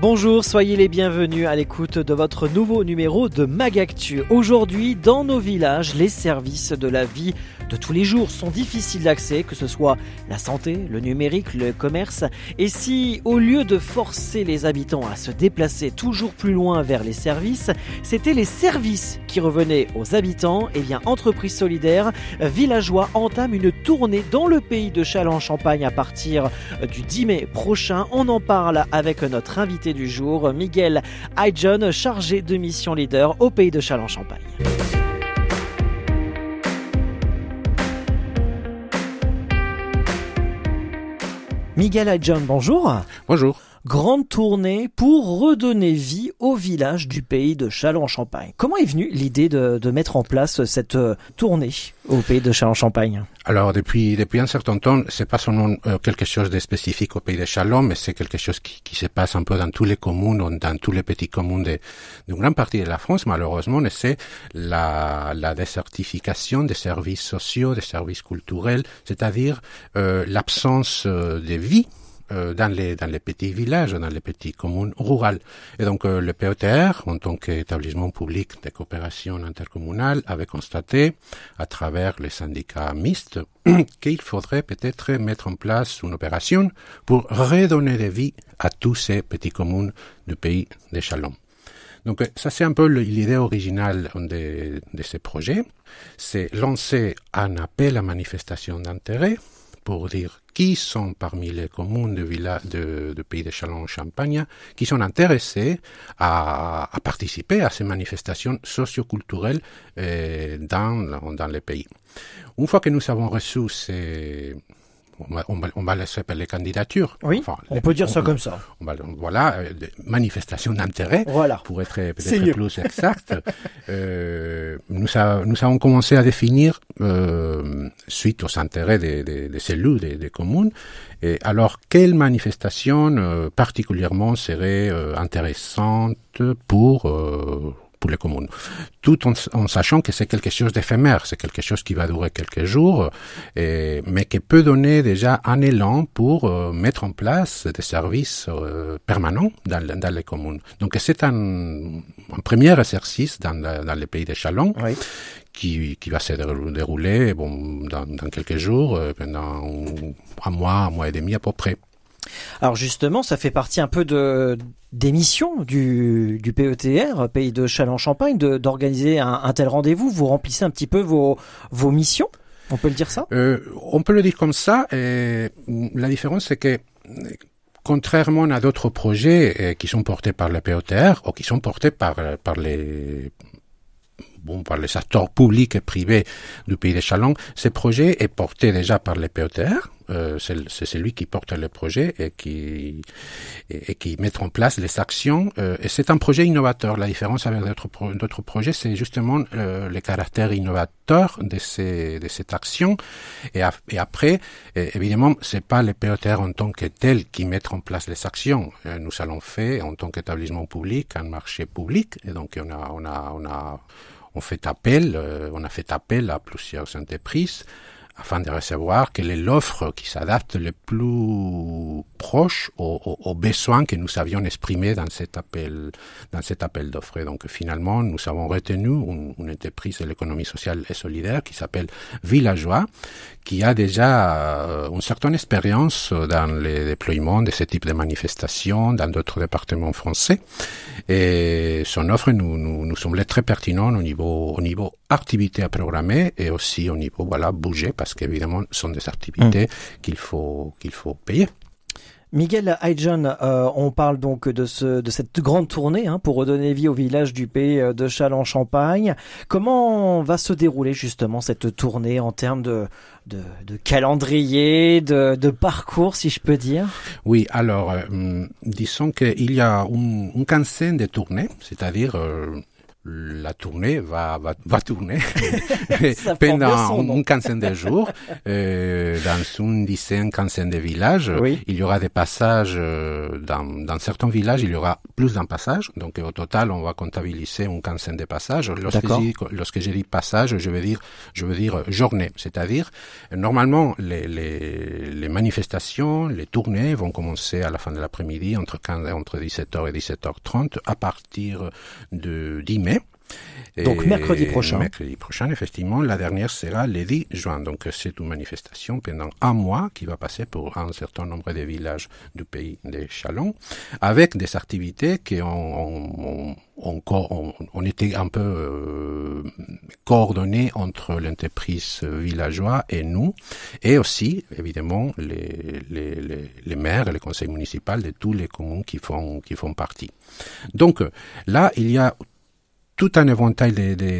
Bonjour, soyez les bienvenus à l'écoute de votre nouveau numéro de Magactu. Aujourd'hui, dans nos villages, les services de la vie de tous les jours sont difficiles d'accès, que ce soit la santé, le numérique, le commerce. Et si, au lieu de forcer les habitants à se déplacer toujours plus loin vers les services, c'était les services qui revenaient aux habitants, eh bien, Entreprise Solidaire Villageois entame une tournée dans le pays de Châlons-Champagne à partir du 10 mai prochain. On en parle avec notre invité du jour, Miguel Ayjon, chargé de mission leader au pays de Châlons-Champagne. Miguel Ayjon, bonjour. Bonjour. Grande tournée pour redonner vie au village du pays de Châlons-en-Champagne. Comment est venue l'idée de, de, mettre en place cette euh, tournée au pays de Châlons-en-Champagne? Alors depuis un certain temps, c'est pas seulement euh, quelque chose de spécifique au pays de Châlons, mais c'est quelque chose qui, se passe un peu dans tous les communes, dans tous les petits communes d'une grande partie de la France, malheureusement, c'est la, désertification des services sociaux, des services culturels, c'est-à-dire euh, l'absence de vie euh, dans les dans les petits villages, dans les petites communes rurales. Et donc euh, le POTR, en tant qu'établissement public de coopération intercommunale, avait constaté, à travers les syndicats mixtes, qu'il faudrait peut-être mettre en place une opération pour redonner de vie à tous ces petites communes du pays de Chalon. Donc ça c'est un peu l'idée originale de, de ce projet, c'est lancer un appel à manifestation d'intérêt pour dire qui sont parmi les communes de, villa, de, de pays de Châlons-Champagne qui sont intéressés à, à, participer à ces manifestations socioculturelles euh, dans, dans les pays. Une fois que nous avons reçu ces, on va, on va, on va laisser les candidatures. Oui, enfin, on les, peut dire on, ça comme ça. On va, voilà, euh, manifestation d'intérêt, voilà. pour être peut-être plus exact. euh, nous, avons commencé à définir, euh, suite aux intérêts des, cellules des, communes, alors quelle manifestation euh, particulièrement serait euh, intéressante pour pour les communes, tout en, en sachant que c'est quelque chose d'éphémère, c'est quelque chose qui va durer quelques jours, et, mais qui peut donner déjà un élan pour euh, mettre en place des services euh, permanents dans, dans, les communes. Donc c'est un, un, premier exercice dans, dans les pays de Chalon. Oui. Qui, qui, va se dérouler bon, dans, dans quelques jours, euh, pendant un mois, un mois et demi à peu près. Alors justement, ça fait partie un peu de des missions du, du PETR, pays de Châlons-Champagne, d'organiser un, tel rendez-vous. Vous remplissez un petit peu vos, vos missions On peut le dire ça? Euh, On peut le dire comme ça. Et la différence, c'est que contrairement à d'autres projets euh, qui sont portés par le PETR ou qui sont portés par, par les bon, par les acteurs publics et privés du pays de Chalon, ce projet est porté déjà par les PETR, euh, c'est celui qui porte le projet et qui, et, qui met en place les actions. Euh, et c'est un projet innovateur. La différence avec d'autres pro, projets, c'est justement euh, le caractère innovateur de, ces, de cette action. Et, après, évidemment, c'est pas les PETR en tant que tels qui mettent en place les actions. Euh, nous allons faire en tant qu'établissement public un marché public. Et donc, on a, on a, on a, on fait appel, euh, on a fait appel à plusieurs entreprises afin de recevoir quelle est l'offre qui s'adapte le plus proche aux, besoins que nous avions exprimés dans cet appel, dans cet appel d'offres. Donc finalement, nous avons retenu une, entreprise de l'économie sociale et solidaire qui s'appelle Villageois, qui a déjà euh, une certaine expérience dans le déploiement de ce type de manifestations dans d'autres départements français. Et son offre nous, nous, nous semblait très pertinente au niveau, au niveau activité à programmer et aussi au niveau, voilà, bouger qu'évidemment, ce sont des activités mmh. qu'il faut, qu'il faut payer. Miguel Ayjon, euh, on parle donc de, ce, de cette grande tournée hein, pour redonner vie au village du pays de Châlons-Champagne. Comment va se dérouler justement cette tournée en termes de, de, de calendrier, de, de, parcours, si je peux dire? Oui, alors, euh, disons qu'il y a une, une quinzaine de tournées, c'est-à-dire... Euh, la tournée va, va, va tourner pendant une quinzaine de jours euh, dans une dizaine, quinzaine de villages. Il y aura des passages euh, dans, dans certains villages, il y aura plus d'un passage. Donc au total, on va comptabiliser une quinzaine de passages. Lorsque, je, lorsque je dis passage, je veux dire, je veux dire journée. C'est-à-dire, normalement, les, les, les manifestations, les tournées vont commencer à la fin de l'après-midi entre 15, entre 17h et 17h30 à partir de 10 mai. Donc mercredi prochain. Mercredi prochain, effectivement. La dernière sera le 10 juin. Donc c'est une manifestation pendant un mois qui va passer pour un certain nombre de villages du pays des Chalons, avec des activités qui ont, on, était un peu euh, coordonnés entre l'entreprise villageoise et nous, et aussi, évidemment, les, les, les, maires et les conseils municipaux de tous les communes qui font, qui font partie. Donc là, il y a tout un éventail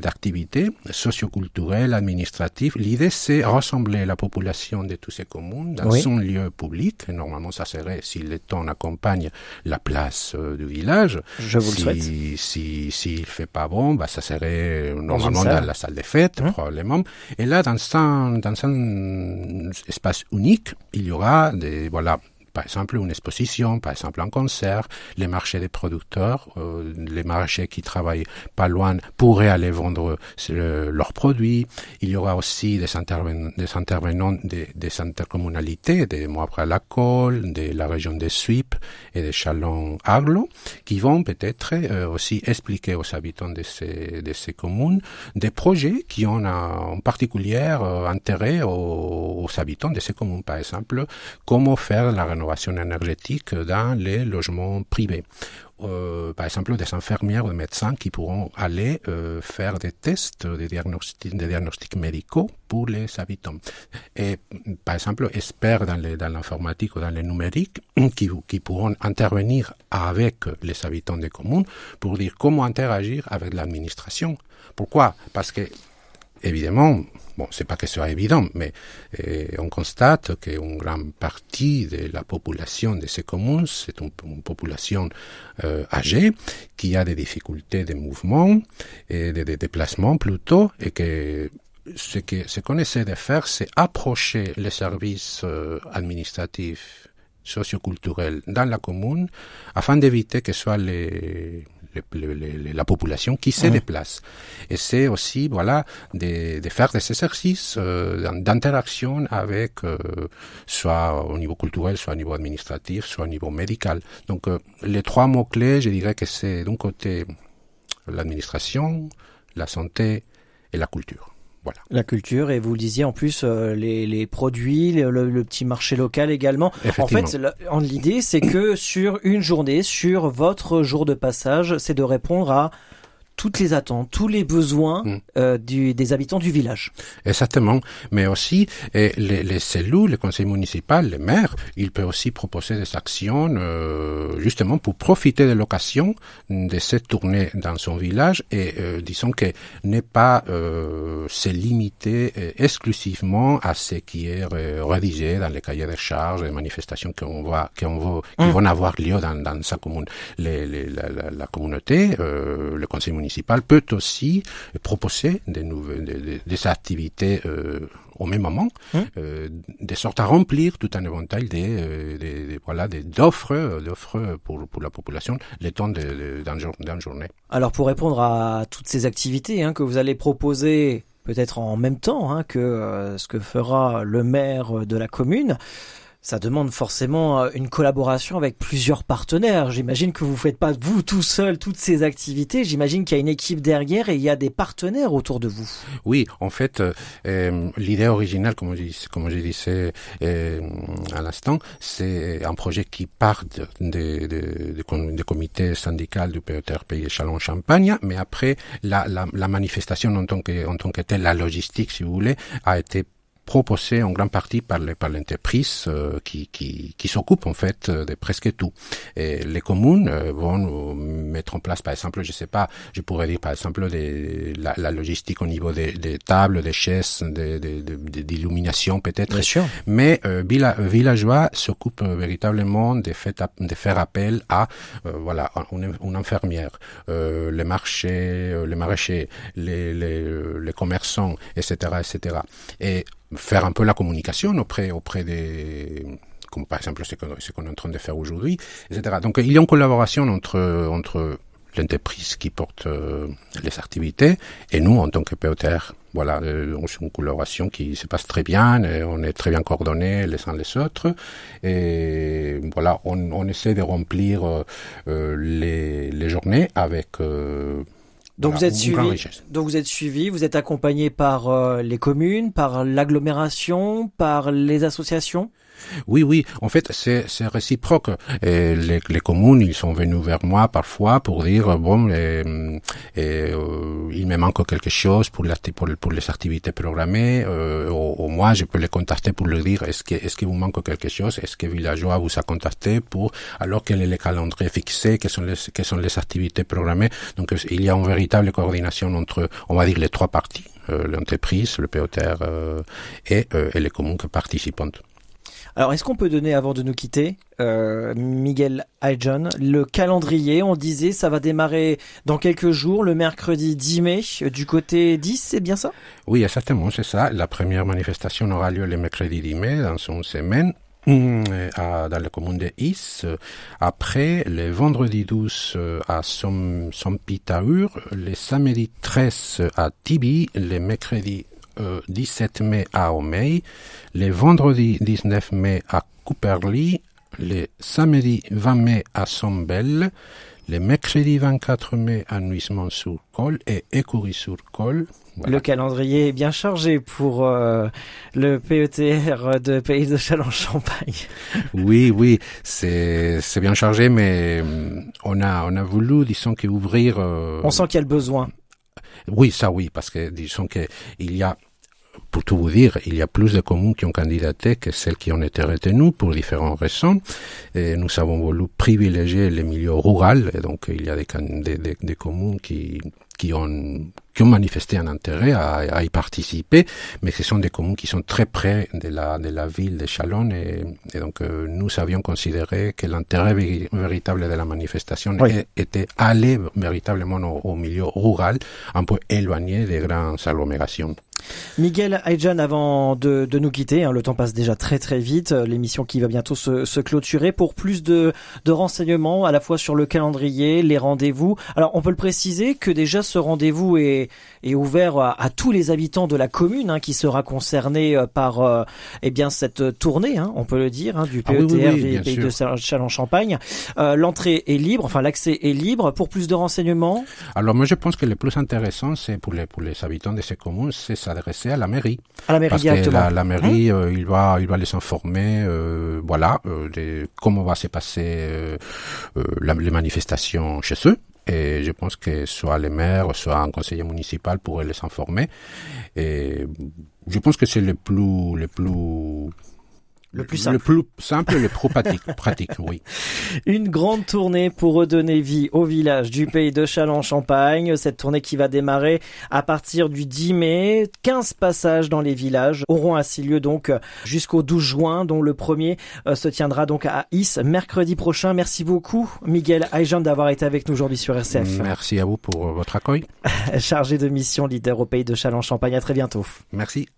d'activités socioculturelles, administratives. L'idée, c'est rassembler la population de tous ces communes dans son lieu public. normalement, ça serait, si le temps accompagne, la place euh, du village. Je vous si, le souhaite. Si, s'il fait pas bon, bah, ça serait normalement dans, la salle des fêtes, hein? probablement. Et là, dans un, dans un espace unique, il y aura des, voilà, par exemple une exposition, par exemple un concert, les marchés des producteurs, euh, les marchés qui travaillent pas loin pourraient aller vendre leurs produits. Il y aura aussi des, des intervenants des, des, intercommunalités, des Moabra la Colle, de la région des Suipes et des Chalons Aglo, qui vont peut-être euh, aussi expliquer aux habitants de ces, de ces communes des projets qui ont en particulier euh, intérêt aux, aux habitants de ces communes. Par exemple, comment faire la rénovation énergétique dans les logements privés. Euh, par exemple des infirmières ou des médecins qui pourront aller euh, faire des tests, des diagnostics, des diagnostics médicaux pour les habitants. Et par exemple, experts dans l'informatique ou dans le numérique qui pourront intervenir avec les habitants des communes pour dire comment interagir avec l'administration. Pourquoi? Parce que évidemment, bon, c'est pas que ce soit évident, mais euh, on constate qu'une grande partie de la population de ces communes, c'est une, population euh, âgée qui a des difficultés de mouvement et de, déplacement plutôt, et que ce que ce qu'on essaie de faire, c'est approcher les services euh, administratifs socioculturels dans la commune afin d'éviter que ce soit les la population qui se déplace. Et c'est aussi, voilà, de, de, faire des exercices euh, d'interaction avec, euh, soit au niveau culturel, soit au niveau administratif, soit au niveau médical. Donc, euh, les trois mots-clés, je dirais que c'est d'un côté l'administration, la santé et la culture. La culture, et vous le disiez en plus, euh, les, les, produits, le, petit marché local également. En fait, l'idée, c'est que sur une journée, sur votre jour de passage, c'est de répondre à toutes les attentes, tous les besoins mm. euh, du, des habitants du village. Exactement, mais aussi et les, les cellules, les conseils municipaux, les maires, ils peuvent aussi proposer des actions euh, justement pour profiter de l'occasion de cette tournée dans son village et euh, disons que n'est pas euh, se limiter euh, exclusivement à ce qui est rédigé dans les cahiers de charges et manifestations qu'on voit, qu'on va, qui mm. vont avoir lieu dans, dans sa commune. Les, les, la, la, la, communauté, le conseil municipal peut aussi proposer des, nouvelles, des, activités euh, au même moment, hum. euh, de sorte à remplir tout un éventail des, euh, voilà d'offres d'offres pour pour la population le temps d'une journée. Alors pour répondre à toutes ces activités hein, que vous allez proposer peut-être en même temps hein, que ce que fera le maire de la commune ça demande forcément euh, une collaboration avec plusieurs partenaires. J'imagine que vous faites pas vous tout seul toutes ces activités. J'imagine qu'il y a une équipe derrière et il y a des partenaires autour de vous. Oui, en fait, euh, euh l'idée originale, comme je, je disais euh, à l'instant, c'est un projet qui part des de, de, comités syndicaux du PETR Pays Chalon-Champagne, mais après la, manifestation en tant en tant que telle, la logistique, si vous voulez, a été proposé en grande partie par les par l'entreprise euh, qui qui, qui s'occupe en fait de presque tout. Et les communes euh, vont mettre en place, par exemple, je sais pas, je pourrais dire par exemple des, la, la logistique au niveau des, des tables, des chaises, d'illumination peut-être. Mais euh, villageois s'occupe véritablement de, fait, de faire appel à voilà une, une infirmière, les marchés, les maraîchers, les, les, les commerçants, etc., etc. Et faire un peu la communication auprès, auprès des, comme par exemple ce qu'on est en train de faire aujourd'hui, etc. Donc il y a une collaboration entre, entre l'entreprise qui porte euh, les activités et nous en tant que POTR. Voilà, euh, c'est une collaboration qui se passe très bien, et on est très bien coordonnés les uns les autres et voilà, on, on essaie de remplir euh, les, les journées avec donc vous êtes suivi, donc vous êtes suivi, vous êtes accompagné par euh, les communes, par l'agglomération, par les associations? Oui, oui. En fait, c'est réciproque. Et les, les, communes, ils sont venus vers moi parfois pour dire bon, euh, il me manque quelque chose pour, pour, pour les activités programmées. Euh, au, moi, je peux les contacter pour leur dire est-ce que est-ce que vous manque quelque chose? Est-ce que Villageois vous a contacté pour alors quel est le calendrier fixé? Quelles sont les quelles sont les activités programmées? Donc il y a une véritable coordination entre, on va dire, les trois parties euh, l'entreprise, le POTR euh, et, euh, et les communes participantes. Alors, est-ce qu'on peut donner, avant de nous quitter, euh, Miguel Ayjon, le calendrier? On disait ça va démarrer dans quelques jours, le mercredi 10 mai, euh, du côté 10, c'est bien ça? Oui, exactement, c'est ça. La première manifestation aura lieu le mercredi 10 mai, dans une semaine. À, dans la commune de Is. Après, le vendredi 12 à Som, Sompitaur, le samedi 13 à Tibi, le mercredi 17 mai à Omei, le vendredi 19 mai à Cooperly, le samedi 20 mai à Sombel, le mercredi 24 mai à Nuisement-sur-Col et Écury-sur-Col. Le calendrier est bien chargé pour euh, le PETR de Pays de Châlons-Champagne. oui, oui, c'est bien chargé, mais euh, on a on a voulu, disons, qu'ouvrir. Euh, on sent qu'il y a le besoin. Oui, ça oui, parce que disons que il y a pour tout vous dire, il y a plus de communes qui ont candidaté que celles qui ont été retenues pour différentes raisons. Et nous avons voulu privilégier les milieux ruraux, et donc il y a des, des, des communes qui, qui ont qui ont manifesté un intérêt à, à, y participer, mais ce sont des communes qui sont très près de la de la ville de Chalon et, et donc euh, nous avions considéré que l'intérêt véritable de la manifestation était aller véritablement au, au, milieu rural, un peu éloigné des grandes agglomérations. Miguel Ayjan, avant de, nous quitter, hein, le temps passe déjà très très vite, l'émission qui va bientôt se, se, clôturer. Pour plus de, de renseignements, à la fois sur le calendrier, les rendez-vous. Alors, on peut le préciser que déjà ce rendez-vous est, est ouvert à, à, tous les habitants de la commune hein, qui sera concerné euh, par euh, eh bien cette tournée, hein, on peut le dire, hein, du PETR ah oui, Pays de Châlons-Champagne. Euh, L'entrée est libre, enfin l'accès est libre. Pour plus de renseignements Alors moi je pense que le plus intéressant, c'est pour les, pour les habitants de ces communes, c'est s'adresser à la mairie. À la mairie Parce directement. Que la, la mairie, euh, il va, il va les informer, euh, voilà, euh, de comment va se passer euh, la, les manifestations chez eux. Et je pense que soit les maires, soit un conseiller municipal pourraient les informer. Et je pense que c'est le plus, le plus le plus simple. Le plus simple le plus pratique, pratique, oui. Une grande tournée pour redonner vie au village du pays de Châlons-Champagne. Cette tournée qui va démarrer à partir du 10 mai. 15 passages dans les villages auront ainsi lieu donc jusqu'au 12 juin, dont le premier euh, se tiendra donc à Is mercredi prochain. Merci beaucoup, Miguel Ayjan, d'avoir été avec nous aujourd'hui sur RCF. Merci à vous pour votre accueil. Chargé de mission, leader au pays de Châlons-Champagne. À très bientôt. Merci.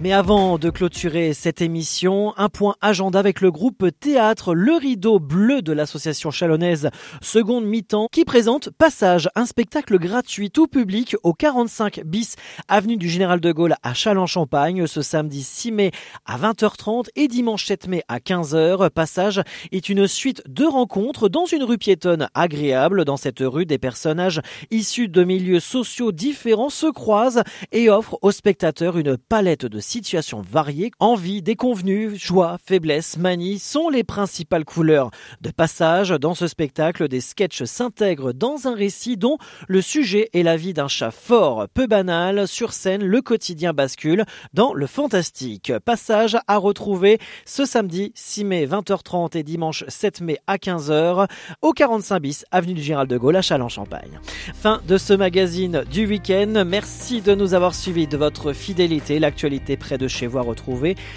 Mais avant de clôturer cette émission, un point agenda avec le groupe Théâtre Le Rideau Bleu de l'association chalonnaise Seconde Mi-temps qui présente Passage, un spectacle gratuit tout public au 45 bis avenue du Général de Gaulle à Châlons-Champagne ce samedi 6 mai à 20h30 et dimanche 7 mai à 15h. Passage est une suite de rencontres dans une rue piétonne agréable. Dans cette rue, des personnages issus de milieux sociaux différents se croisent et offrent aux spectateurs une palette de situations variées, envie, déconvenues, joie, faiblesse, manie sont les principales couleurs de passage dans ce spectacle. Des sketchs s'intègrent dans un récit dont le sujet est la vie d'un chat fort, peu banal. Sur scène, le quotidien bascule dans le fantastique. Passage à retrouver ce samedi 6 mai 20h30 et dimanche 7 mai à 15h au 45 bis avenue du Gérald de Gaulle à Châlons-Champagne. Fin de ce magazine du week-end. Merci de nous avoir suivis de votre fidélité. L'actualité près de chez vous à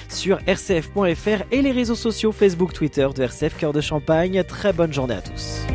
sur rcf.fr et les réseaux sociaux Facebook, Twitter de RCF Cœur de Champagne. Très bonne journée à tous.